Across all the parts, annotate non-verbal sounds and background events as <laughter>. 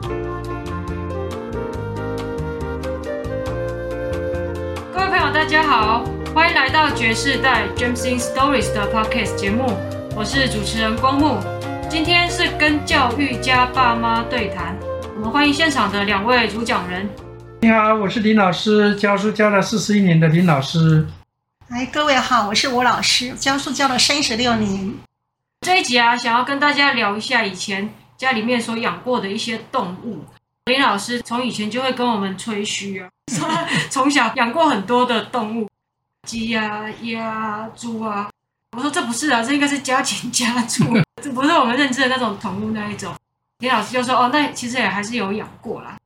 各位朋友，大家好，欢迎来到爵士代 James in Stories 的 Podcast 节目，我是主持人光木。今天是跟教育家爸妈对谈，我们欢迎现场的两位主讲人。你好，我是林老师，教书教了四十一年的林老师。哎，各位好，我是吴老师，教书教了三十六年。这一集啊，想要跟大家聊一下以前家里面所养过的一些动物。林老师从以前就会跟我们吹嘘啊，<laughs> 说从小养过很多的动物，鸡啊、鸭啊、猪啊。我说这不是啊，这应该是家禽家畜，<laughs> 这不是我们认知的那种宠物那一种。林老师就说哦，那其实也还是有养过啦。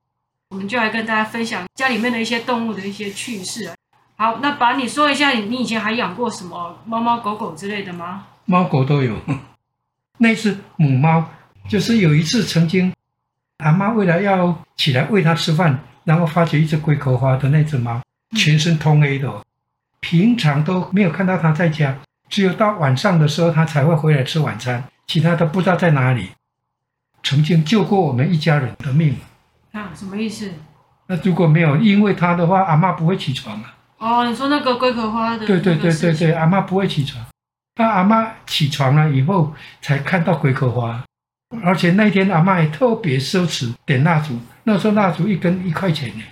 我们就来跟大家分享家里面的一些动物的一些趣事。好，那把你说一下，你以前还养过什么猫猫狗狗之类的吗？猫狗都有。<laughs> 那是母猫，就是有一次曾经。阿妈为了要起来喂它吃饭，然后发觉一只龟壳花的那只猫，全身通黑的，平常都没有看到它在家，只有到晚上的时候它才会回来吃晚餐，其他都不知道在哪里。曾经救过我们一家人的命。啊，什么意思？那如果没有因为它的话，阿妈不会起床啊。哦，你说那个龟壳花的？对对对对对，阿妈不会起床，那阿妈起床了以后才看到龟壳花。而且那天阿妈也特别奢侈，点蜡烛，那时候蜡烛一根一块钱呢。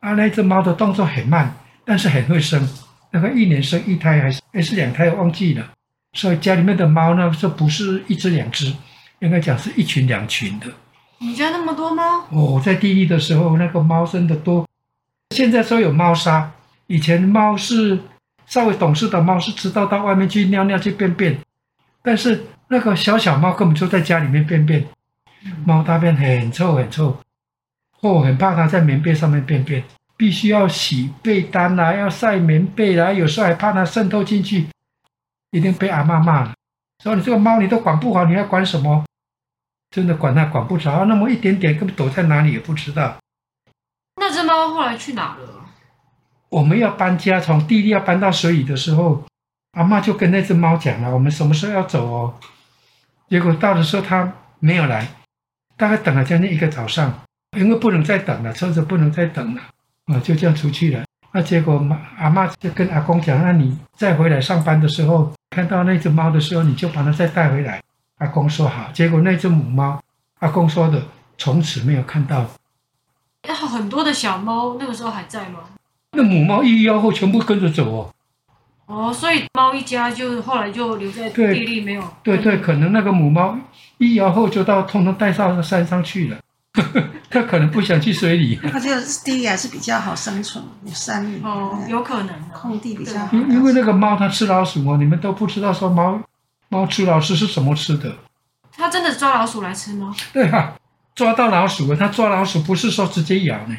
啊，那只猫的动作很慢，但是很会生，那个一年生一胎还是还是两胎，忘记了。所以家里面的猫呢，这不是一只两只，应该讲是一群两群的。你家那么多猫？哦，在地狱的时候，那个猫生的多。现在说有猫砂，以前猫是稍微懂事的猫是知道到外面去尿尿去便便，但是。那个小小猫根本就在家里面便便，猫大便很臭很臭，我、哦、很怕它在棉被上面便便，必须要洗被单啦，要晒棉被啦，有时候还怕它渗透进去，一定被阿妈骂了，说你这个猫你都管不好，你要管什么？真的管它管不着，那么一点点根本躲在哪里也不知道。那只猫后来去哪了？我们要搬家，从地里要搬到水里的时候，阿妈就跟那只猫讲了，我们什么时候要走哦？结果到的时候他没有来，大概等了将近一个早上，因为不能再等了，车子不能再等了，啊，就这样出去了。那结果妈阿妈就跟阿公讲：“那你再回来上班的时候，看到那只猫的时候，你就把它再带回来。”阿公说好。结果那只母猫，阿公说的，从此没有看到。很多的小猫那个时候还在吗？那母猫一吆后全部跟着走哦。哦，所以猫一家就后来就留在地里没有。对对，可能那个母猫一摇后就到通通带到山上去了，<laughs> 它可能不想去水里。它就是地里还是比较好生存，有山里哦，有可能空地比较好。因因为那个猫它吃老鼠哦，你们都不知道说猫猫吃老鼠是怎么吃的。它真的抓老鼠来吃吗？对啊，抓到老鼠了，它抓老鼠不是说直接咬呢，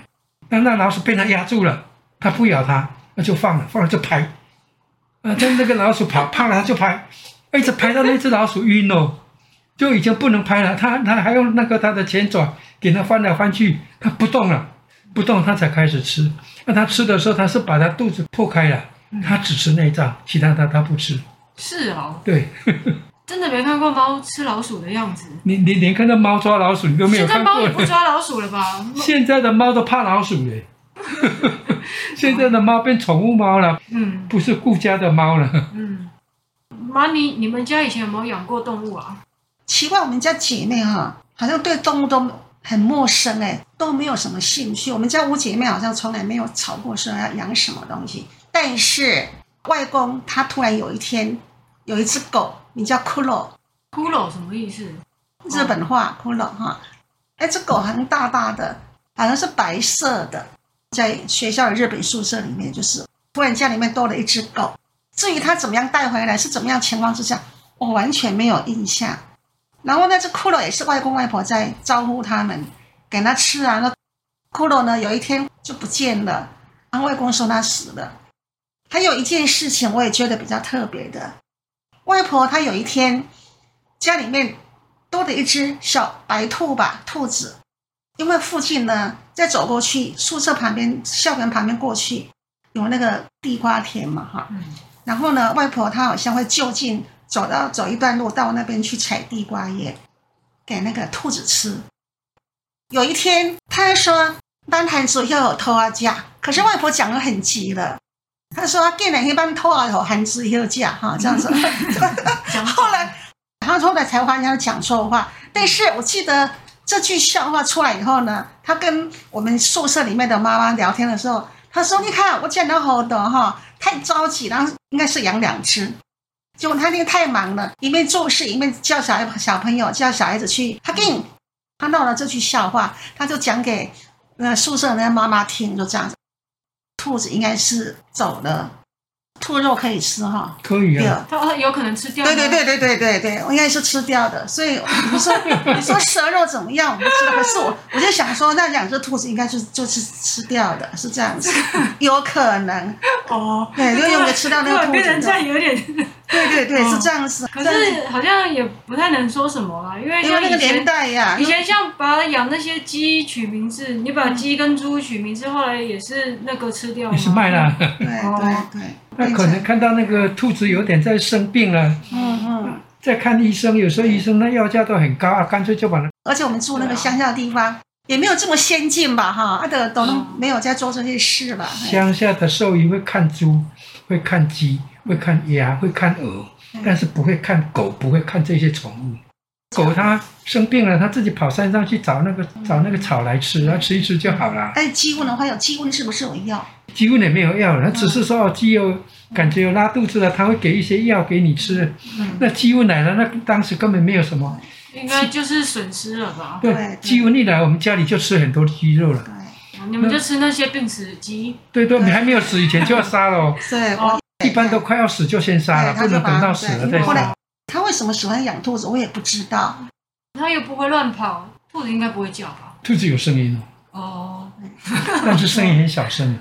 那那老鼠被它压住了，它不咬它，那就放了，放了就拍。啊！等那个老鼠跑，怕了他就拍，一直拍到那只老鼠晕了，就已经不能拍了。他他还用那个他的前爪给它翻来翻去，它不动了，不动它才开始吃。那它吃的时候，它是把它肚子破开了，它只吃内脏，其他它它不吃。是哦。对。<laughs> 真的没看过猫吃老鼠的样子。你你连看到猫抓老鼠你都没有看过。现在猫也不抓老鼠了吧？<laughs> 现在的猫都怕老鼠嘞。<laughs> 现在的猫变宠物猫了，嗯，不是顾家的猫了。嗯，妈，你你们家以前有没有养过动物啊？奇怪，我们家姐妹哈，好像对动物都很陌生哎，都没有什么兴趣。我们家五姐妹好像从来没有吵过说要养什么东西。但是外公他突然有一天有一只狗，名叫骷髅。骷髅什么意思？日本话，骷髅哈。那只狗很大大的，好像是白色的。在学校的日本宿舍里面，就是突然家里面多了一只狗。至于他怎么样带回来，是怎么样情况之下，我完全没有印象。然后那只骷髅也是外公外婆在招呼他们，给他吃啊。那骷髅呢，有一天就不见了，然后外公说他死了。还有一件事情，我也觉得比较特别的，外婆她有一天家里面多了一只小白兔吧，兔子。因为附近呢，再走过去，宿舍旁边、校园旁边过去有那个地瓜田嘛，哈。然后呢，外婆她好像会就近走到走一段路到那边去采地瓜叶，给那个兔子吃。有一天，她说班台子要有偷啊架，可是外婆讲的很急了。他说：“给哪一班偷啊有含子要架哈，<laughs> 这样子。” <laughs> 后来，他后来才发现他讲错话。但是我记得这句笑话出来以后呢，他跟我们宿舍里面的妈妈聊天的时候，他说：“你看我讲的好多哈，太着急，然后应该是养两只。结果他那天太忙了，一边做事一边叫小孩小朋友叫小孩子去。他给你，他闹了这句笑话，他就讲给那宿舍那妈妈听，就这样子。”兔子应该是走了，兔肉可以吃哈，可以啊，它有可能吃掉。对对对对对对对，应该是吃掉的。所以你说你说蛇肉怎么样？我不知道。可是我我就想说，那两只兔子应该是就是吃掉的，是这样子，有可能哦。对，因为我没有吃掉那个兔子？变成这样有点。对对对，是这样子。可是好像也不太能说什么啦，因为像那个年代呀，以前像把养那些鸡取名字，你把鸡跟猪取名字，后来也是那个吃掉。也是卖了。对对对。那可能看到那个兔子有点在生病了，嗯嗯，在看医生，有时候医生那药价都很高啊，干脆就把它。而且我们住那个乡下的地方，也没有这么先进吧？哈，他的都没有在做这些事吧？乡下的兽医会看猪，会看鸡。会看鸭，会看鹅，但是不会看狗，不会看这些宠物。狗它生病了，它自己跑山上去找那个找那个草来吃，它吃一吃就好了。哎，鸡瘟的话有鸡瘟是不是有药？鸡瘟也没有药，它只是说鸡有感觉有拉肚子了，它会给一些药给你吃。那鸡瘟来了，那当时根本没有什么，应该就是损失了吧？对，鸡瘟一来，我们家里就吃很多鸡肉了。对，你们就吃那些病死的鸡。对对，你还没有死以前就要杀了。对。一般都快要死就先杀了，不能等到死了再杀。他为什么喜欢养兔子，我也不知道。他又不会乱跑，兔子应该不会叫吧？兔子有声音哦，哦 <laughs> 但是声音很小声。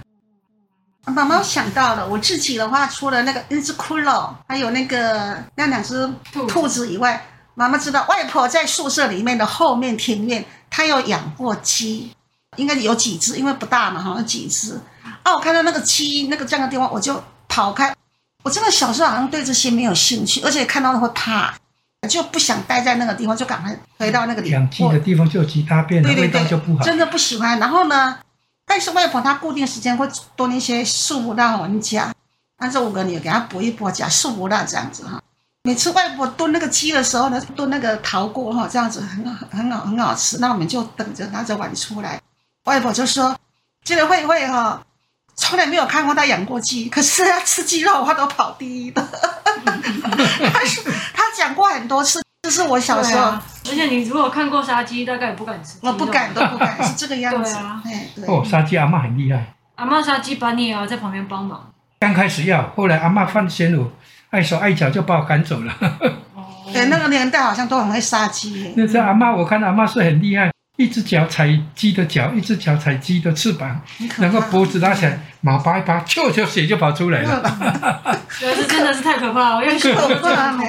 妈妈想到了，我自己的话，除了那个那只骷髅，还有那个那两只兔子以外，妈妈知道外婆在宿舍里面的后面庭院，她有养过鸡，应该有几只，因为不大嘛，好像几只。啊，我看到那个鸡那个这样的地方，我就。跑开！我真的小时候好像对这些没有兴趣，而且看到了会怕，就不想待在那个地方，就赶快回到那个地方。养鸡的地方就有鸡大便，对对对，就不好。真的不喜欢。然后呢，但是外婆她固定时间会炖一些素不辣我们家，但是五个女儿给她补一补，加素不辣这样子哈。每次外婆炖那个鸡的时候呢，炖那个陶锅哈，这样子很好很好很好吃。那我们就等着拿着碗出来，外婆就说：“记得会会哈。”从来没有看过他养过鸡，可是他吃鸡肉，他都跑第一的。<laughs> 他是他讲过很多次，这是我小时候。啊、而且你如果看过杀鸡，大概也不敢吃。我不敢，都不敢，是这个样子。对啊，对哦，杀鸡阿嬷很厉害。阿嬷杀鸡，把你也要在旁边帮忙。刚开始要，后来阿嬷放心我碍手碍脚，就把我赶走了。哦，对，那个年代好像都很会杀鸡。那是阿嬷，我看阿嬷是很厉害。一只脚踩鸡的脚，一只脚踩鸡的翅膀，然后脖子拉起来，毛拔一拔，咻就血就跑出来了。对，这真的是太可怕了，因为血就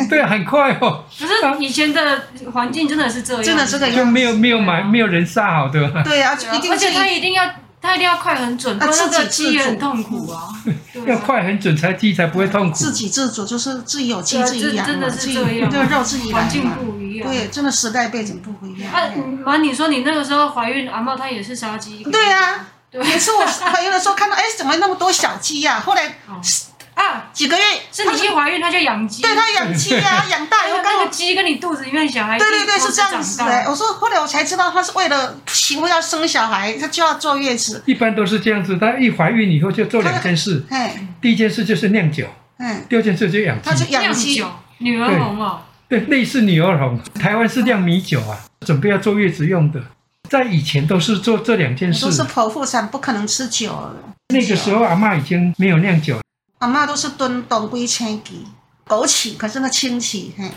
对，很快哦。可是以前的环境真的是这样，真的是这样，就没有没有买没有人杀好的。对啊，而且他一定要他一定要快很准，不然那个鸡也很痛苦 <laughs> 啊。要快很准才鸡才不会痛苦。自给自足就是自己有鸡自己养，真的是这样，这个肉自己。环境不一样，对，真的时代背景不一样。那，妈，你说你那个时候怀孕，阿茂他也是杀鸡？对呀，也是我怀孕的时候看到，哎，怎么那么多小鸡呀？后来啊，几个月是你一怀孕，她就养鸡。对，她养鸡啊，<laughs> 养大以后那个鸡跟你肚子里面小孩，对对对，是这样子的。我说后来我才知道，她是为了媳妇要生小孩，她就要坐月子。一般都是这样子，她一怀孕以后就做两件事。第一件事就是酿酒。嗯。第二件事就养鸡。她就养鸡，女儿红哦。对，类似女儿红，台湾是酿米酒啊，准备要坐月子用的。在以前都是做这两件事。都是剖腹产，不可能吃酒。那个时候阿嬷已经没有酿酒了。阿嬷都是炖当归青鸡、枸杞，可是那青杞嘿。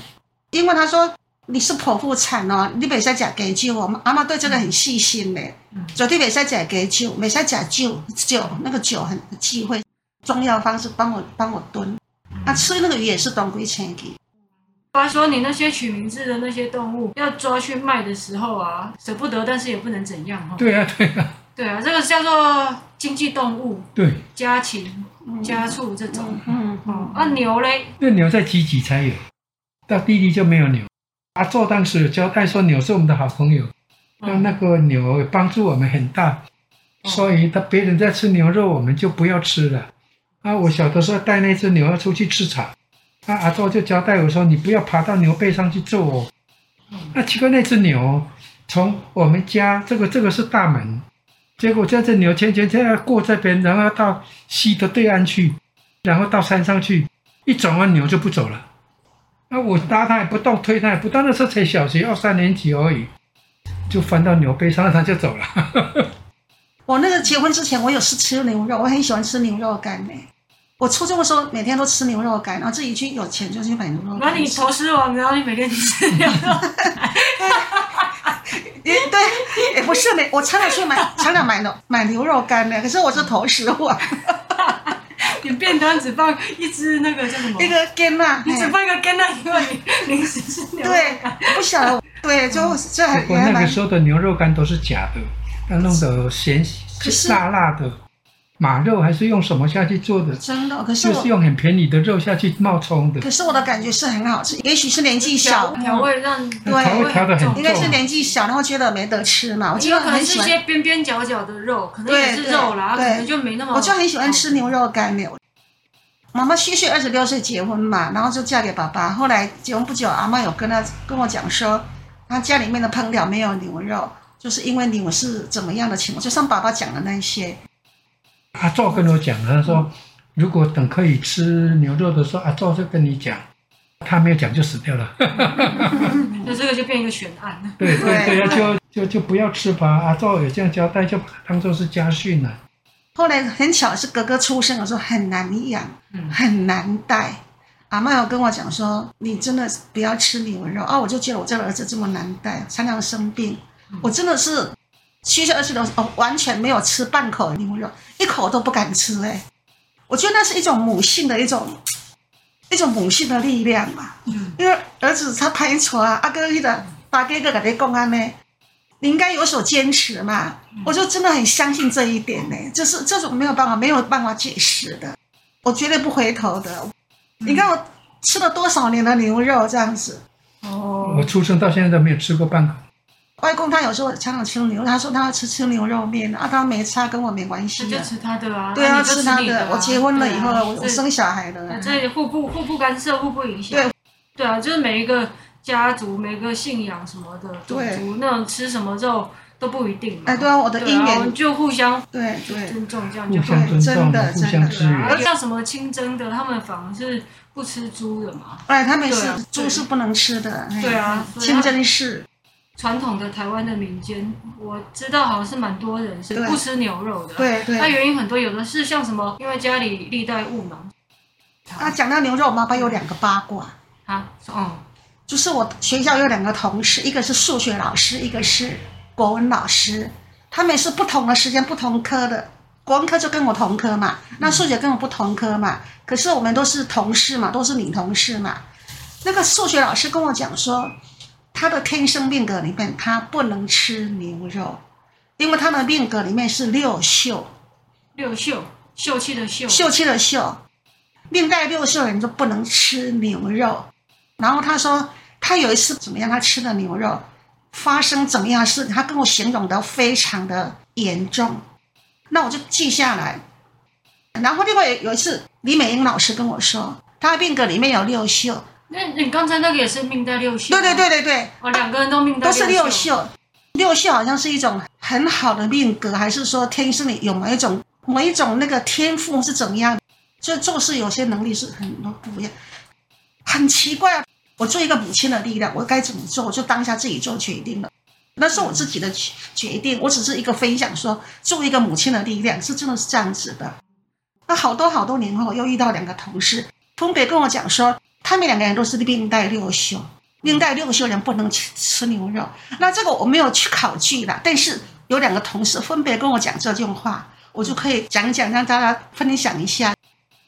因为他说你是剖腹产哦，你别使食鸡酒。我们阿嬷对这个很细心的，绝对别使食鸡酒，别使食酒酒，那个酒很忌讳。中药方式帮我帮我炖，他吃那个鱼也是当归青鸡。他说：“你那些取名字的那些动物，要抓去卖的时候啊，舍不得，但是也不能怎样哈。”对啊，对啊，对啊，这个叫做经济动物，对，家禽、家畜这种。嗯嗯。啊，牛嘞？那牛在集集才有，到弟弟就没有牛。阿祖当时有交代说，牛是我们的好朋友，那那个牛帮助我们很大，所以他别人在吃牛肉，我们就不要吃了。啊，我小的时候带那只牛要出去吃草，啊，阿祖就交代我说：“你不要爬到牛背上去坐哦。”那奇怪，那只牛从我们家这个这个是大门，结果这只牛前前前要过这边，然后要到溪的对岸去，然后到山上去，一转弯牛就不走了。那我拉它也不动，推它也不动，那时候才小学二三年级而已，就翻到牛背上，它就走了。<laughs> 我那个结婚之前，我有是吃牛肉，我很喜欢吃牛肉干呢。我初中的时候每天都吃牛肉干，然后自己去有钱就去买牛肉干。那你投资王，然后你每天吃牛肉干？也对，也不是没我常常去买，常常买牛买牛肉干呢。可是我是投食我。<laughs> 你便当只放一只那个叫什么？一个干辣，你只放一个干辣，因为你零食是牛肉干。对，不晓得，对，就这还。不过那个时候的牛肉干都是假的，它弄得咸辣辣的。马肉还是用什么下去做的？真的，可是就是用很便宜的肉下去冒充的。可是我的感觉是很好吃，也许是年纪小，调味让对调味调得很重。应该是年纪小，然后觉得没得吃嘛。我记得可能是一些边边角角的肉，可能也是肉啦，可能就没那么。我就很喜欢吃牛肉干牛。妈妈虚岁二十六岁结婚嘛，然后就嫁给爸爸。后来结婚不久，阿妈有跟他跟我讲说，他家里面的烹调没有牛肉，就是因为牛是怎么样的情况，就像爸爸讲的那些。阿祖跟我讲，他说如果等可以吃牛肉的时候，阿祖就跟你讲，他没有讲就死掉了。<laughs> 那这个就变一个悬案。对对对，就就就不要吃吧。阿祖有这样交代，就当做是家训了。后来很巧是哥哥出生的时候很难养，很难带。阿妈有跟我讲说，你真的不要吃牛肉啊！我就觉得我这个儿子这么难带，常常生病，我真的是。七十二岁的时候，完全没有吃半口牛肉，一口都不敢吃。哎，我觉得那是一种母性的一种，一种母性的力量嘛。嗯，因为儿子他拍错啊，阿哥记得大哥哥给你讲安呢，你应该有所坚持嘛。我就真的很相信这一点呢，就是这种没有办法没有办法解释的，我绝对不回头的。你看我吃了多少年的牛肉这样子。哦，我出生到现在都没有吃过半口。外公他有时候常常吃牛，他说他要吃吃牛肉面啊，他没吃，他跟我没关系。就吃他的啊。对啊，吃他的。我结婚了以后，我生小孩了。这互不互不干涉，互不影响。对，对啊，就是每一个家族、每个信仰什么的，对族那种吃什么肉都不一定。哎，对啊，我的姻缘就互相对对尊重，这样就对，真的真的。像什么清真的，他们反而是不吃猪的嘛。哎，他们是猪是不能吃的。对啊，清真是。传统的台湾的民间，我知道好像是蛮多人是不吃牛肉的。对对。那原因很多，有的是像什么，因为家里历代务农。啊，讲到牛肉，我妈妈有两个八卦。啊，哦，就是我学校有两个同事，一个是数学老师，一个是国文老师。他们是不同的时间、不同科的。国文科就跟我同科嘛，那数学跟我不同科嘛。可是我们都是同事嘛，都是女同事嘛。那个数学老师跟我讲说。他的天生命格里面，他不能吃牛肉，因为他的命格里面是六秀，六秀，秀气的秀，秀气的秀，命带六秀的人就不能吃牛肉。然后他说，他有一次怎么样，他吃的牛肉发生怎么样事，他跟我形容的非常的严重，那我就记下来。然后另外有一次，李美英老师跟我说，他的命格里面有六秀。那你刚才那个也是命带六秀？对对对对对，哦，两个人都命带都是六秀。六秀好像是一种很好的命格，还是说天生里有某一种某一种那个天赋是怎么样？就做事有些能力是很多不一样，很奇怪。我做一个母亲的力量，我该怎么做？我就当下自己做决定了，那是我自己的决定。我只是一个分享说，说做一个母亲的力量是真的是这样子的。那好多好多年后，又遇到两个同事，分别跟我讲说。他们两个人都是另带六修，另带六修人不能吃吃牛肉。那这个我没有去考据了，但是有两个同事分别跟我讲这句话，我就可以讲讲，让大家分享一下。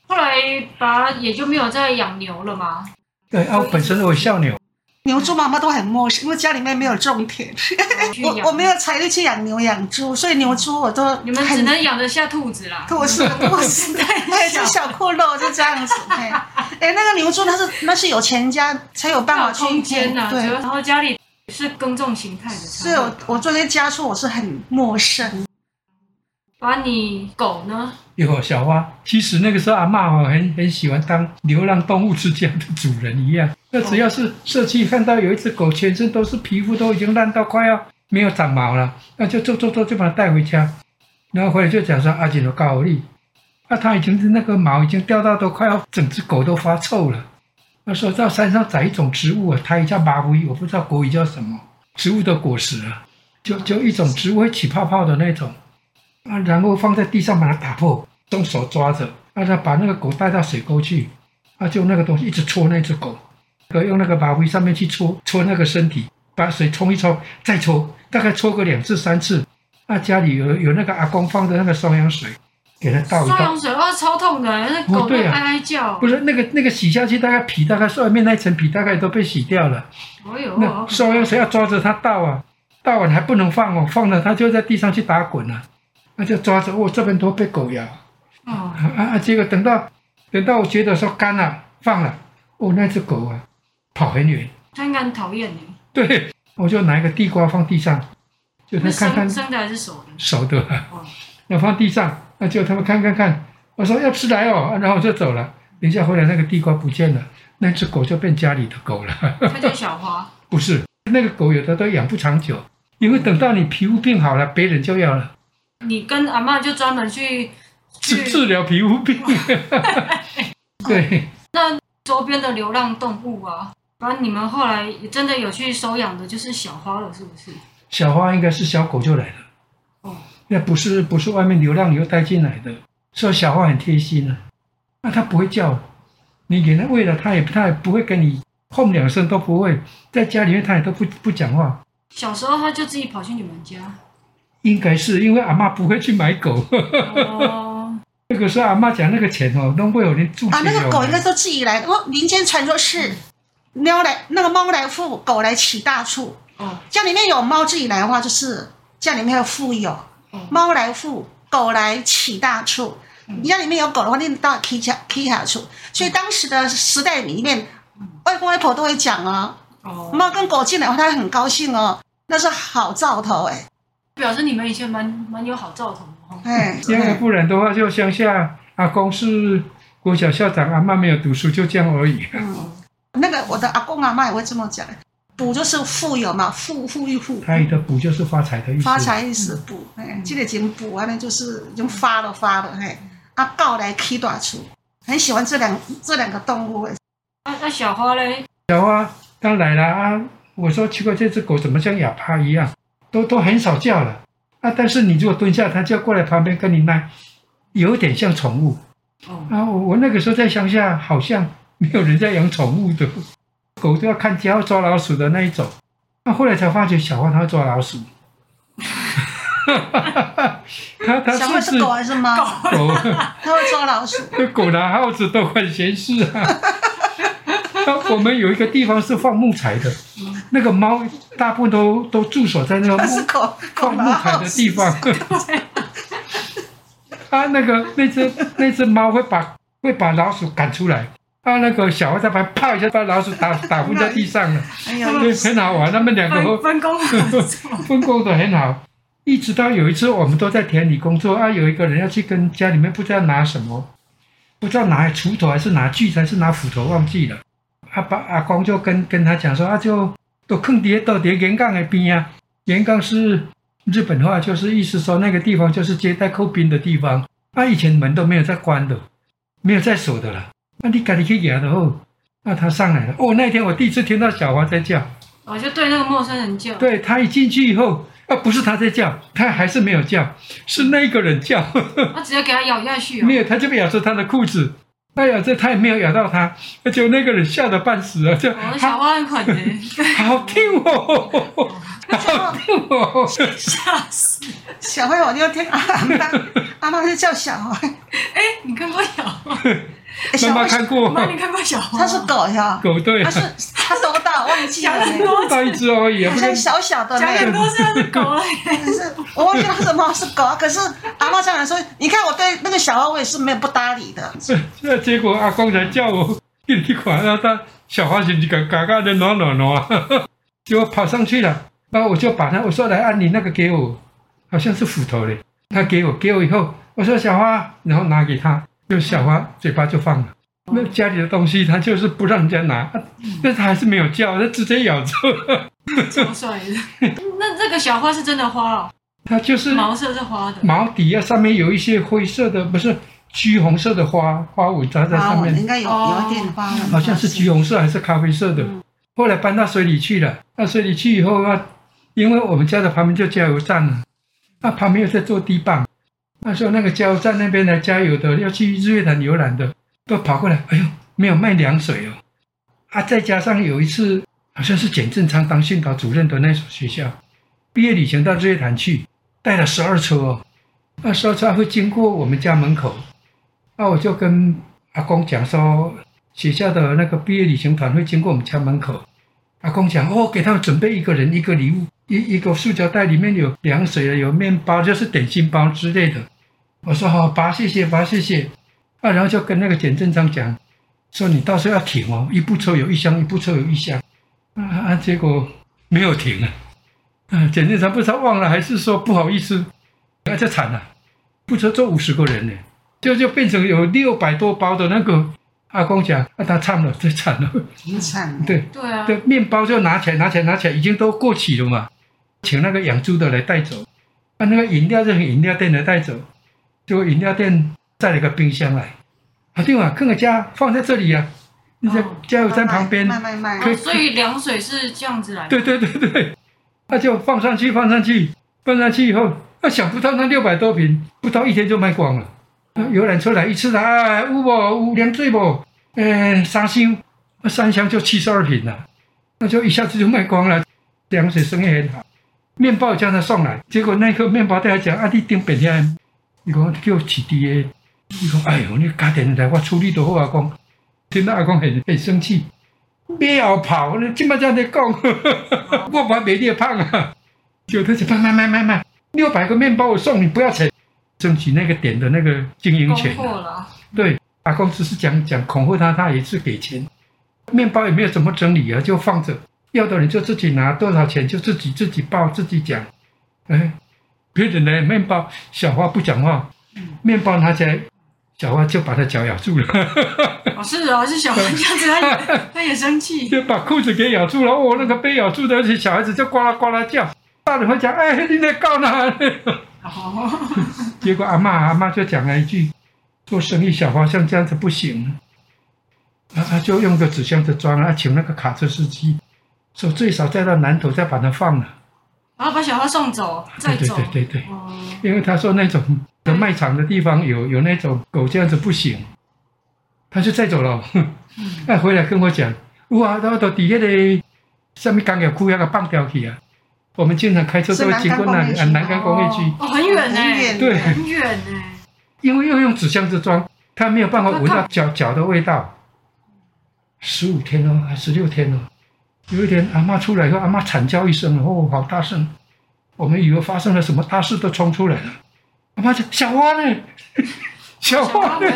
后来把也就没有再养牛了吗？对，啊，我本身我笑牛。牛猪妈妈都很陌生，因为家里面没有种田，<laughs> 我我没有财力去养牛养猪，所以牛猪我都你们只能养得下兔子啦。兔子，兔子，对，就小阔肉就这样子。<laughs> 哎，那个牛猪那是那是有钱家才有办法去空间呐，对，然后家里是耕种形态的。所以我我做这些家畜，我是很陌生。把你狗呢？有小花，其实那个时候阿嬷哦，很很喜欢当流浪动物之家的主人一样。那只要是社区看到有一只狗，全身都是皮肤都已经烂到快要没有长毛了，那就做做做就把它带回家，然后回来就讲说阿锦的高丽，那它已经是那个毛已经掉到都快要整只狗都发臭了。那时候到山上找一种植物啊，它也叫麻灰，我不知道国语叫什么，植物的果实啊，就就一种植物会起泡泡的那种。啊，然后放在地上把它打破，用手抓着，让他把那个狗带到水沟去，啊，就那个东西一直搓那只狗，用那个马灰上面去搓，搓那个身体，把水冲一冲，再搓，大概搓个两次三次。那家里有有那个阿公放的那个双氧水，给它倒一倒。双氧水哇，超痛的，那狗都哀哀叫。不是那个那个洗下去，大概皮大概外面那一层皮大概都被洗掉了。哦呦，那双氧水要抓着它倒啊，倒完还不能放哦，放了它就在地上去打滚了，啊。那就抓着，我、哦、这边都被狗咬，哦、啊啊！结果等到等到我觉得说干了，放了，哦，那只狗啊，跑很远。它应该很讨厌你。对，我就拿一个地瓜放地上，就它看看生的还是熟的？熟的。哦，那放地上，那就他们看看看。我说要吃来哦，然后我就走了。等一下回来，那个地瓜不见了，那只狗就变家里的狗了。它叫小花。<laughs> 不是，那个狗有的都养不长久，因为等到你皮肤病好了，别人就要了。你跟阿妈就专门去治治疗皮肤病，<laughs> 对。那周边的流浪动物啊，反正你们后来真的有去收养的，就是小花了，是不是？小花应该是小狗就来了，哦，那不是不是外面流浪牛带进来的，所以小花很贴心啊。那它不会叫，你给它喂了，它也它也不会跟你哄两声都不会，在家里面它也都不不讲话。小时候它就自己跑去你们家。应该是因为阿妈不会去买狗，哦、<laughs> 那个时候阿妈讲那个钱哦，都会有人住啊，那个狗应该都自己来。哦，民间传说是猫来，那个猫来富，狗来起大处。哦，家里面有猫自己来的话，就是家里面有富有。哦猫来富，狗来起大处。你家里面有狗的话，你到起下起下处。所以当时的时代里面，外公外婆都会讲哦，猫跟狗进来的话，他会很高兴哦，那是好兆头哎。表示你们以前蛮蛮有好兆头的哈。哎，因为不然的话，就乡下阿公是国小校长，阿妈没有读书，就这样而已。嗯，那个我的阿公阿妈也会这么讲，补就是富有嘛，富富裕富。他的补就是发财的意思。发财意思补，哎，这个经补完了就是已经发了发了，嘿。阿告来起大厝，很喜欢这两这两个动物。那那小花嘞？小花刚来了啊，我说奇怪，这只狗怎么像哑巴一样？都都很少叫了啊！但是你如果蹲下，它就要过来旁边跟你奶，有点像宠物。哦。啊，我我那个时候在乡下，好像没有人在养宠物的，<laughs> 狗都要看家要抓老鼠的那一种。那、啊、后来才发觉，小花它会抓老鼠。哈哈哈哈它它是，小花是狗还是猫？狗。<laughs> 它会抓老鼠。<laughs> 狗拿耗子都很闲事啊。我们有一个地方是放木材的，那个猫大部分都都驻守在那个木放木材的地方。啊，<laughs> 那个那只那只猫会把会把老鼠赶出来，啊，那个小孩在旁边啪一下把老鼠打打昏在地上了。哎呀，很好玩，他们两个分工分工 <laughs> 的很好。一直到有一次我们都在田里工作啊，有一个人要去跟家里面不知道拿什么，不知道拿锄头还是拿锯子还是拿斧头忘记了。阿爸阿公就跟跟他讲说，啊，就都坑爹到叠盐岗的边啊，盐岗是日本话，就是意思说那个地方就是接待扣兵的地方。啊，以前门都没有在关的，没有在锁的了。那你赶紧去摇的哦，那他上来了。哦，那天我第一次听到小花在叫，我，就对那个陌生人叫。对，他一进去以后，啊，不是他在叫，他还是没有叫，是那个人叫。<laughs> 他直接给他咬下去，哦。<laughs> 没有，他就被咬住他的裤子。哎呀，这他也没有咬到他，而且那个人吓得半死了！就小花很可怜，好听哦，好听哦，吓死！小慧，我就听阿妈，阿妈是叫小慧。哎，你看过小花？妈妈看过，妈，你看过小花？它是狗呀，狗对，它是它多大？忘记了，大一只而已，好像小小的，讲很多是是狗了，可 <laughs> 是我忘记它是猫是狗。啊？可是阿妈上来说，你看我对那个小花，我也是没有不搭理的。那 <laughs> 结果阿公才叫我给你款，然后他小花就嘎嘎嘎的暖暖暖，<laughs> 结果跑上去了，然后我就把它我说来按你那个给我，好像是斧头嘞，他给我给我以后，我说小花，然后拿给他，就小花嘴巴就放了。那家里的东西他就是不让人家拿，但他还是没有叫，他直接咬住。<laughs> 超帅的。那这个小花是真的花哦？它就是毛色是花的，毛底下上面有一些灰色的，不是橘红色的花花纹扎在上面，应该有有点花纹，好像是橘红色还是咖啡色的。嗯、后来搬到水里去了，到水里去以后啊，因为我们家的旁边就加油站了，那旁边又在做地磅，那时候那个加油站那边来加油的，要去日月潭游览的，都跑过来，哎呦，没有卖凉水哦，啊，再加上有一次好像是简正昌当训导主任的那所学校，毕业旅行到日月潭去。带了十二车哦，那十二车会经过我们家门口，那我就跟阿公讲说，学校的那个毕业旅行团会经过我们家门口。阿公讲哦，给他们准备一个人一个礼物，一一个塑胶袋里面有凉水有面包，就是点心包之类的。我说好，爸，谢谢爸，谢谢。啊，然后就跟那个简正章讲，说你到时候要停哦，一部车有一箱，一部车有一箱。啊啊，结果没有停啊。啊，简正昌不知道忘了，还是说不好意思，那就惨了，不车坐五十个人呢，就就变成有六百多包的那个。阿公讲，那、啊、他惨了，最惨了，挺惨。对对啊，对，面包就拿起来，拿起来，拿起来，已经都过期了嘛，请那个养猪的来带走，把、啊、那个饮料就从饮料店来带走，结果饮料店带了一个冰箱来，啊，对嘛，看个家放在这里啊，你在加油站旁边，卖卖卖，卖，所以凉水是这样子来的。对对对对。那就放上去，放上去，放上去以后，那想不到那六百多瓶，不到一天就卖光了。游览出来一次来，有无有凉水不？哎，三箱，那三箱就七十二瓶了，那就一下子就卖光了。凉水生意很好，面包也叫他送来，结果那个面包店还讲啊，你订别天，你讲叫我起低的，你讲哎呦，你家电来我处理都好啊，讲，听到阿公很很生气。不要跑！你这么这样的讲，<laughs> 我把美丽胖啊！就他就卖卖卖卖卖，六百个面包我送你，不要钱，争取那个点的那个经营权。对，阿公只是讲讲恐吓他，他也是给钱。面包也没有怎么整理啊，就放着，要的人就自己拿，多少钱就自己自己报自己讲。哎，别人的面包，小花不讲话，面包拿起来。小花就把他脚咬住了，<laughs> 哦，是哦，是小花这样子，他也 <laughs> 他也生气，就把裤子给咬住了。哦，那个被咬住的，而且小孩子就呱啦呱啦叫。大人会讲：“哎，你在搞哪？”哦，<laughs> 结果阿妈阿妈就讲了一句：“做生意小花像这样子不行。”啊他，就用个纸箱子装啊，请那个卡车司机说最少再到南投再把它放了，然后把小花送走，再走。对对对对对，哦，因为他说那种。的卖场的地方有有那种狗这样子不行，他就再走了。<laughs> 他回来跟我讲，哇，他到底下的上面钢铁库要个放掉去啊！我们经常开车都会经过那里啊，南竿工业区。哦，很远呢，对，很远呢。因为要用纸箱子装，他没有办法闻到脚脚的味道。十五天哦，还十六天哦。有一天阿妈出来以后，阿妈惨叫一声，哦，好大声！我们以为发生了什么大事，都冲出来了。阿妈讲小花呢？<laughs> 小花呢？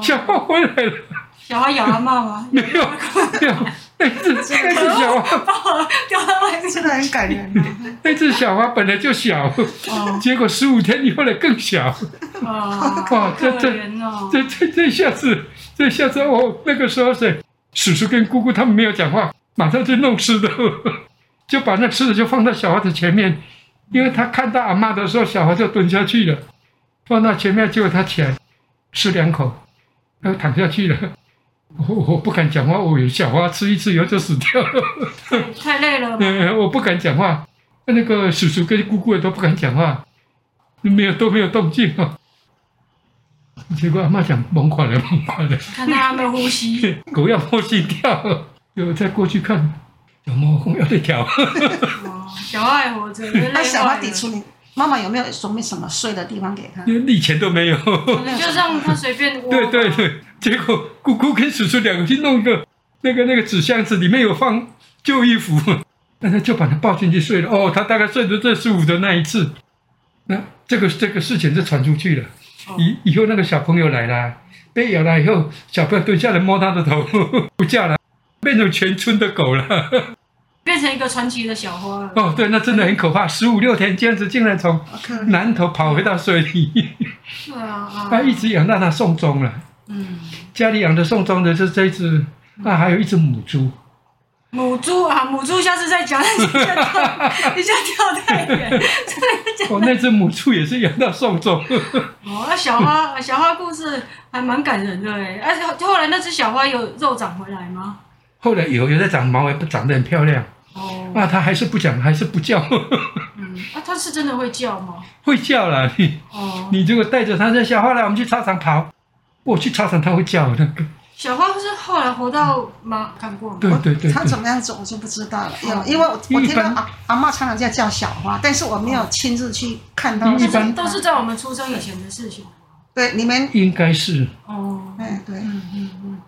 小花回来了。<laughs> 小花咬阿妈吗？没有，没有。那只那只小花掉到外面，真的很感人。那只小花本来就小，结果十五天以后来更小。哇，哇，这这这这这下子，这下子哦，那个时候是叔叔跟姑姑他们没有讲话，马上就弄吃的，<laughs> 就把那吃的就放到小花的前面。因为他看到阿妈的时候，小孩就蹲下去了，放到前面，结果他起来吃两口，然后躺下去了。我我不敢讲话，我有小花吃一次以后就死掉了。<laughs> 太累了。嗯，我不敢讲话，那个叔叔跟姑姑也都不敢讲话，没有都没有动静啊。<laughs> 结果阿嬷讲懵垮了，懵垮了。看他没有呼吸，狗要呼吸掉，就再过去看。有猫空要得跳，小花还活着。那小花抵触你，妈妈有没有准备什么睡的地方给他？连钱都没有，就让他随便 <laughs> 窝。对对对，结果姑姑跟叔叔两个去弄一个那个那个纸箱子，里面有放旧衣服，<laughs> 那他就把他抱进去睡了。哦，他大概睡得最舒服的那一次，那这个这个事情就传出去了。以以后那个小朋友来了，被咬了以后，小朋友蹲下来摸他的头，<laughs> 不叫了。变成全村的狗了，<laughs> 变成一个传奇的小花了。哦，对，那真的很可怕，十五六天这样子，竟然从南头跑回到水里。是啊，他一直养到他送终了。嗯，家里养的送终的就是这一只，那还有一只母猪。母猪啊，母猪下次再讲，你下跳，你下跳太远，真的讲。哦，那只母猪也是养到送终。<laughs> 哦，那小花，小花故事还蛮感人的哎。而且后来那只小花有肉长回来吗？后来有，有在长毛，也长得很漂亮。哦。那它还是不讲，还是不叫。嗯，啊，它是真的会叫吗？会叫啦，你。哦。你如果带着它在小花来，我们去操场跑。我去操场，他会叫那个。小花不是后来活到吗？看过吗？对对对，他怎么样子我就不知道了。有，因为我我听到阿阿嬷常常在叫小花，但是我没有亲自去看到。一般都是在我们出生以前的事情。对，你们应该是。哦，哎对，嗯嗯嗯。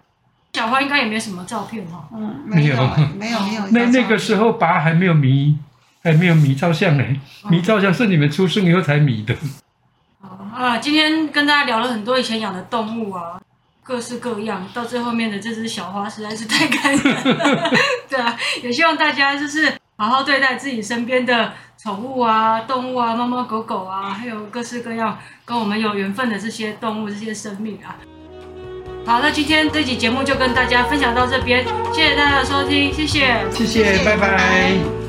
小花应该也没什么照片哈。嗯，没有没有没有。那那个时候爸还没有迷，还没有迷照相呢。迷照相是你们出生以后才迷的。啊，今天跟大家聊了很多以前养的动物啊。各式各样，到最后面的这只小花实在是太感人了。<laughs> 对啊，也希望大家就是好好对待自己身边的宠物啊、动物啊、猫猫狗狗啊，还有各式各样跟我们有缘分的这些动物、这些生命啊。好，那今天这集节目就跟大家分享到这边，谢谢大家的收听，谢谢，谢谢，拜拜。